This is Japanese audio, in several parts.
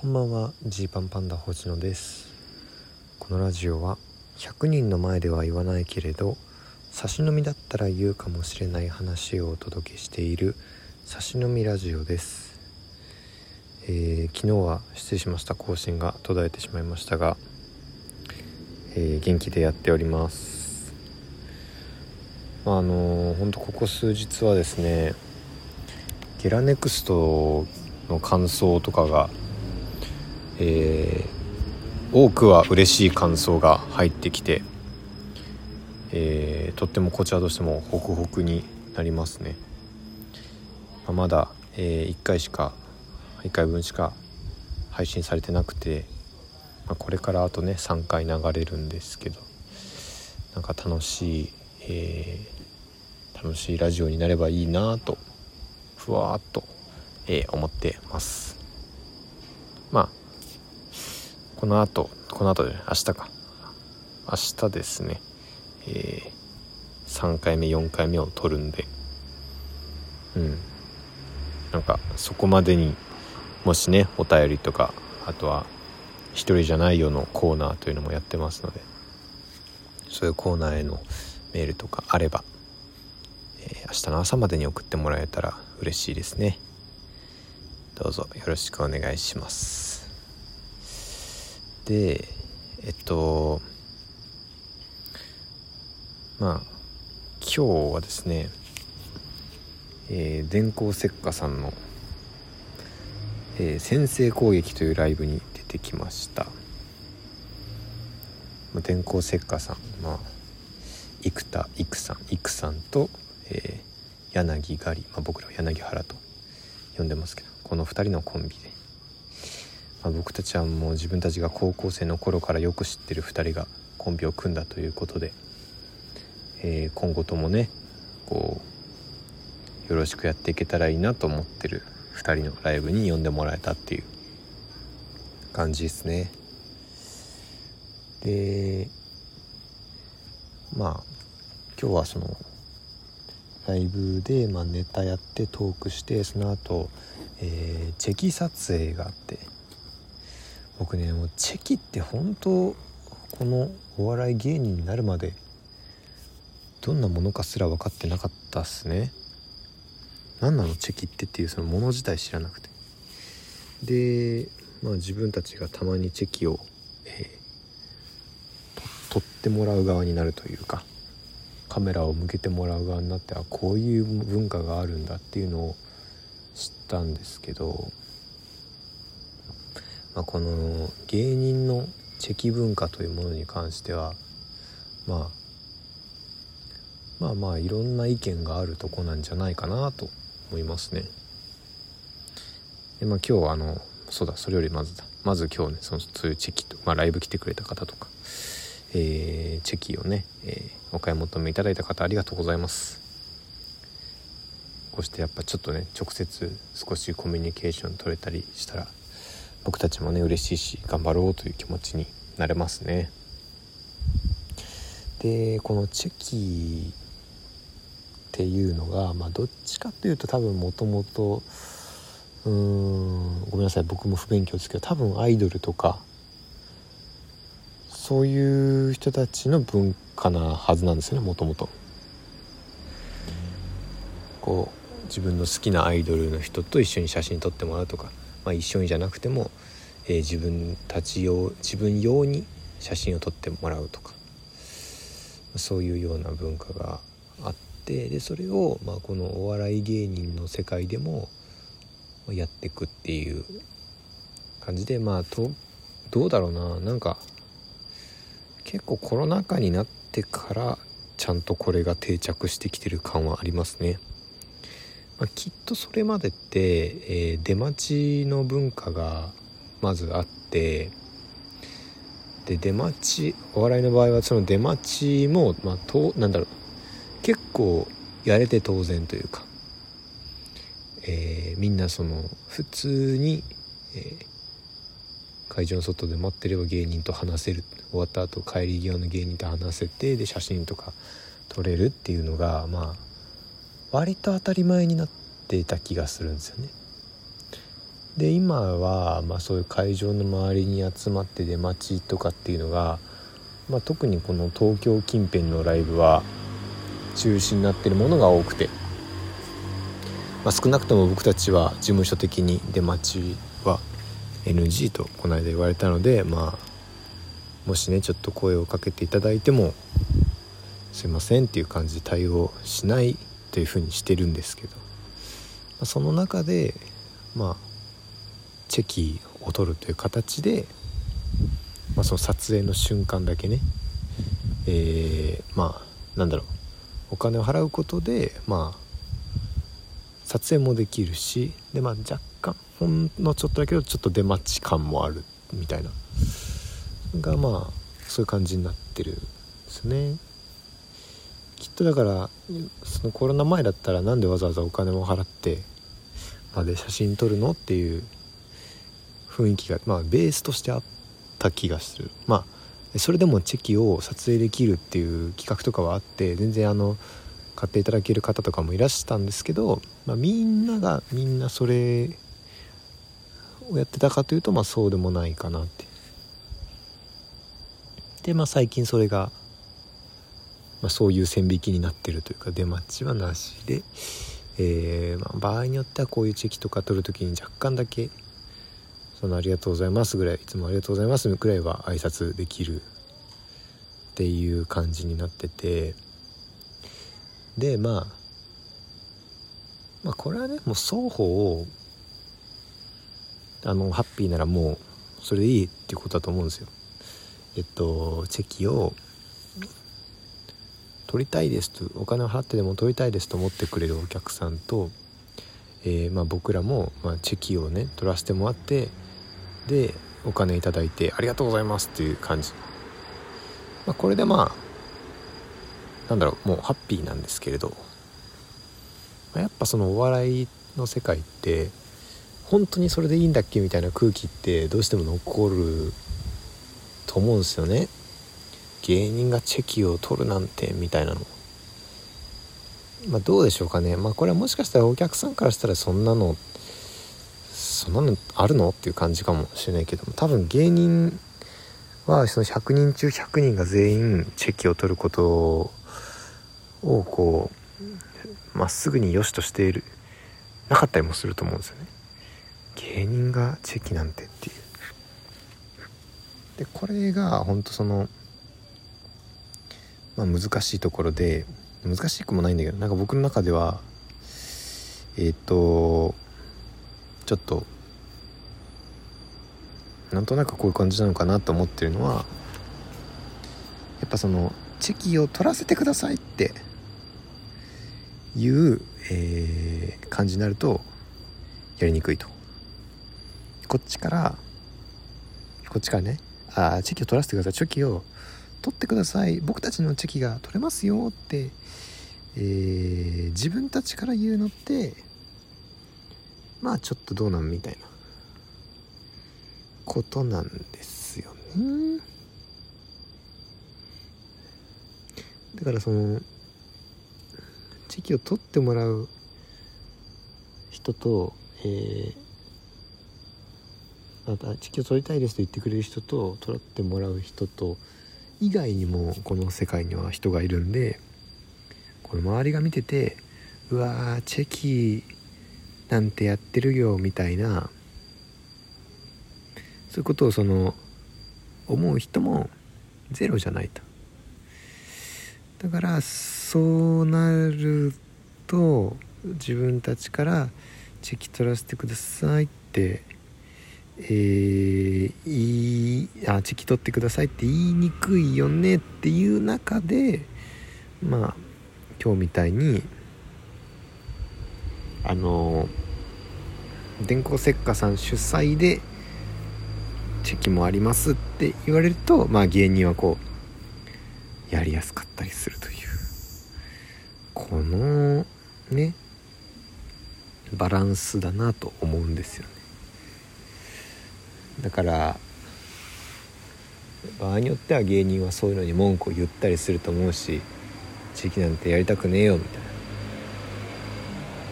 こんばんは。ジーパンパンダ星野です。このラジオは100人の前では言わないけれど差し飲みだったら言うかもしれない話をお届けしている差し飲みラジオです、えー、昨日は失礼しました。更新が途絶えてしまいましたが、えー、元気でやっております。まああの本当ここ数日はですねゲラネクストの感想とかがえー、多くは嬉しい感想が入ってきて、えー、とってもこちらとしてもホクホクになりますね、まあ、まだ、えー、1回しか1回分しか配信されてなくて、まあ、これからあとね3回流れるんですけどなんか楽しい、えー、楽しいラジオになればいいなとふわっと、えー、思ってますまあこの後この後で明日か。明日ですね。えー、3回目4回目を撮るんで。うん。なんかそこまでにもしねお便りとかあとは「一人じゃないよ」のコーナーというのもやってますので。そういうコーナーへのメールとかあれば、えー、明日の朝までに送ってもらえたら嬉しいですね。どうぞよろしくお願いします。でえっとまあ今日はですね、えー、電光石火さんの、えー、先制攻撃というライブに出てきました。電光石火さんまあ生田育さん育さんと、えー、柳狩り、まあ、僕らは柳原と呼んでますけどこの2人のコンビでまあ、僕たちはもう自分たちが高校生の頃からよく知ってる2人がコンビを組んだということで、えー、今後ともねこうよろしくやっていけたらいいなと思ってる2人のライブに呼んでもらえたっていう感じですね。でまあ今日はそのライブで、まあ、ネタやってトークしてその後、えー、チェキ撮影があって僕ねもうチェキって本当このお笑い芸人になるまでどんなものかすら分かってなかったっすね。何なのチェキってっていうそのもの自体知らなくて。でまあ自分たちがたまにチェキを、えー、取ってもらう側になるというかカメラを向けてもらう側になってあこういう文化があるんだっていうのを知ったんですけどまあ、この芸人のチェキ文化というものに関しては、まあ、まあまあいろんな意見があるとこなんじゃないかなと思いますね。でまあ今日はあのそうだそれよりまずだまず今日ねそのそういうチェキと、まあ、ライブ来てくれた方とか、えー、チェキをね、えー、お買い求めいただいた方ありがとうございます。こうしてやっぱちょっとね直接少しコミュニケーション取れたりしたら僕たちもね嬉しいし頑張ろうという気持ちになれますねでこのチェキっていうのが、まあ、どっちかっていうと多分もともとうーんごめんなさい僕も不勉強ですけど多分アイドルとかそういう人たちの文化なはずなんですよねもともと。こう自分の好きなアイドルの人と一緒に写真撮ってもらうとかまあ、一緒にじゃなくても、えー、自分たち用自分用に写真を撮ってもらうとかそういうような文化があってでそれを、まあ、このお笑い芸人の世界でもやっていくっていう感じでまあとどうだろうななんか結構コロナ禍になってからちゃんとこれが定着してきてる感はありますね。まあ、きっとそれまでって、えー、出待ちの文化がまずあってで出待ちお笑いの場合はその出待ちも、まあ、となんだろう結構やれて当然というか、えー、みんなその普通に、えー、会場の外で待ってれば芸人と話せる終わった後帰り際の芸人と話せてで写真とか撮れるっていうのがまあ割と当たり前になってた気がするんですよね。で今は、まあ、そういう会場の周りに集まって出待ちとかっていうのが、まあ、特にこの東京近辺のライブは中止になってるものが多くて、まあ、少なくとも僕たちは事務所的に出待ちは NG とこの間言われたのでまあもしねちょっと声をかけていただいてもすいませんっていう感じで対応しないというふうにしてるんですけど、その中でまあチェキを取るという形で、まあ、その撮影の瞬間だけねえー、まあなんだろうお金を払うことでまあ撮影もできるしでまあ若干ほんのちょっとだけどちょっと出待ち感もあるみたいながまあそういう感じになってるんですね。きっとだからそのコロナ前だったらなんでわざわざお金も払ってまで写真撮るのっていう雰囲気がまあベースとしてあった気がする。まあそれでもチェキを撮影できるっていう企画とかはあって全然あの買っていただける方とかもいらしたんですけど、まあ、みんながみんなそれをやってたかというとまあそうでもないかなって。でまあ最近それが、まあ、そういう線引きになってるというか出待ちはなしで、えー、まあ、場合によってはこういうチェキとか取る時に若干だけそのありがとうございますぐらいいつもありがとうございますぐらいは挨拶できるっていう感じになっててでまあまあこれはねもう双方あのハッピーならもうそれでいいっていうことだと思うんですよ。えっとチェキを取りたいですとお金を払ってでも取りたいですと思ってくれるお客さんと、えー、まあ、僕らも、まあ、チェキをね取らせてもらってでお金いただいてありがとうございますっていう感じ、まあ、これでまあなんだろうもうハッピーなんですけれど、ま、やっぱそのお笑いの世界って本当にそれでいいんだっけみたいな空気ってどうしても残ると思うんですよね。芸人がチェキを取るなんてみたいなの。まあどうでしょうかね。まあこれはもしかしたらお客さんからしたらそんなのそんなのあるのっていう感じかもしれないけども。多分芸人はその100人中100人が全員チェキを取ることをこうまっすぐに良しとしているなかったりもすると思うんですよね。芸人がチェキなんてっていう。でこれが本当その、まあ、難しいところで難しくもないんだけどなんか僕の中ではえっ、ー、とちょっとなんとなくこういう感じなのかなと思ってるのはやっぱそのチェキを取らせてくださいっていう、えー、感じになるとやりにくいと。こっちからこっちからねあチェキを取らせてください。チョキを取ってください。僕たちのチェキが取れますよって、えー、自分たちから言うのってまあちょっとどうなんみたいなことなんですよね。だからそのチェキを取ってもらう人と、えーあなた地球取りたいですと言ってくれる人と取ってもらう人と以外にもこの世界には人がいるんでこれ周りが見ててうわーチェキなんてやってるよみたいなそういうことをその思う人もゼロじゃないと。だからそうなると自分たちからチェキ取らせてくださいってえー、いいあチェキ取ってくださいって言いにくいよねっていう中でまあ今日みたいにあの電光石火さん主催でチェキもありますって言われるとまあ芸人はこうやりやすかったりするという。このねバランスだなと思うんですよね。だから場合によっては芸人はそういうのに文句を言ったりすると思うし地域なんてやりたくねえよみたいな。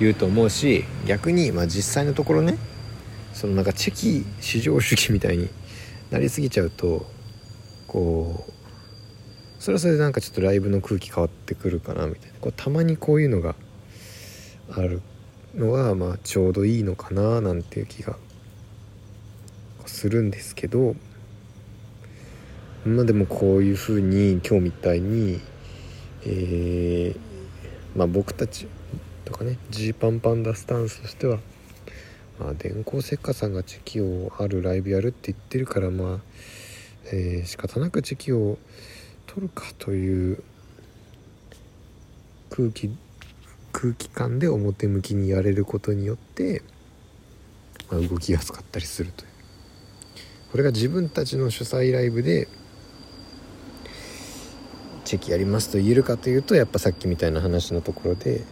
言うと思うし逆にまあ実際のところねそのなんかチェキ至上主義みたいに なりすぎちゃうとこうそれはそれでなんかちょっとライブの空気変わってくるかなみたいな。こうたまにこういうのがあるのはまあちょうどいいのかななんていう気がするんですけどまあでもこういうふうに今日みたいにえー、まあ僕たちとかねジーパンパンダスタンスとしてはまあ電光石火さんがチェキをあるライブやるって言ってるからまあ、えー、仕方なくチェキを取るかという空気空気感で表向きにやれることによって、まあ、動きやすかったりするという。これが自分たちの主催ライブでチェキやりますと言えるかというとやっぱさっきみたいな話のところで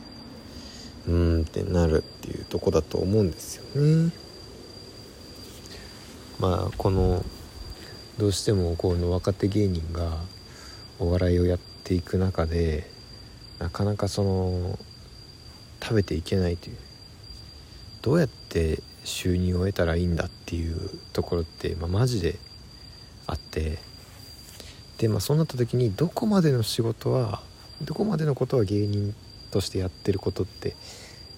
うーんってなるっていうとこだと思うんですよね。まあこのどうしてもこの若手芸人がお笑いをやっていく中でなかなかその食べていけないというどうやって収入を得たらいいんだっていうところって、まあ、マジであってでまあそうなった時にどこまでの仕事はどこまでのことは芸人としてやってることって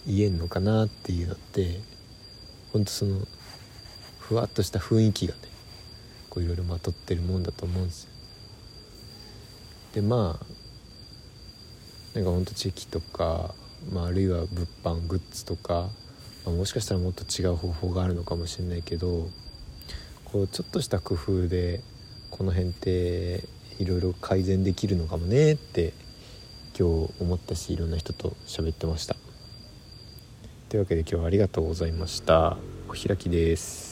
言えんのかなっていうのってほんとそのふわっとした雰囲気がねこういろいろまとってるもんだと思うんですよ。でまあなんかほんとチェキとか、まあ、あるいは物販グッズとか、まあ、もしかしたらもっと違う方法があるのかもしれないけどこうちょっとした工夫でこの辺っていろいろ改善できるのかもねって今日思ったしいろんな人と喋ってました。というわけで今日はありがとうございました。お開きです。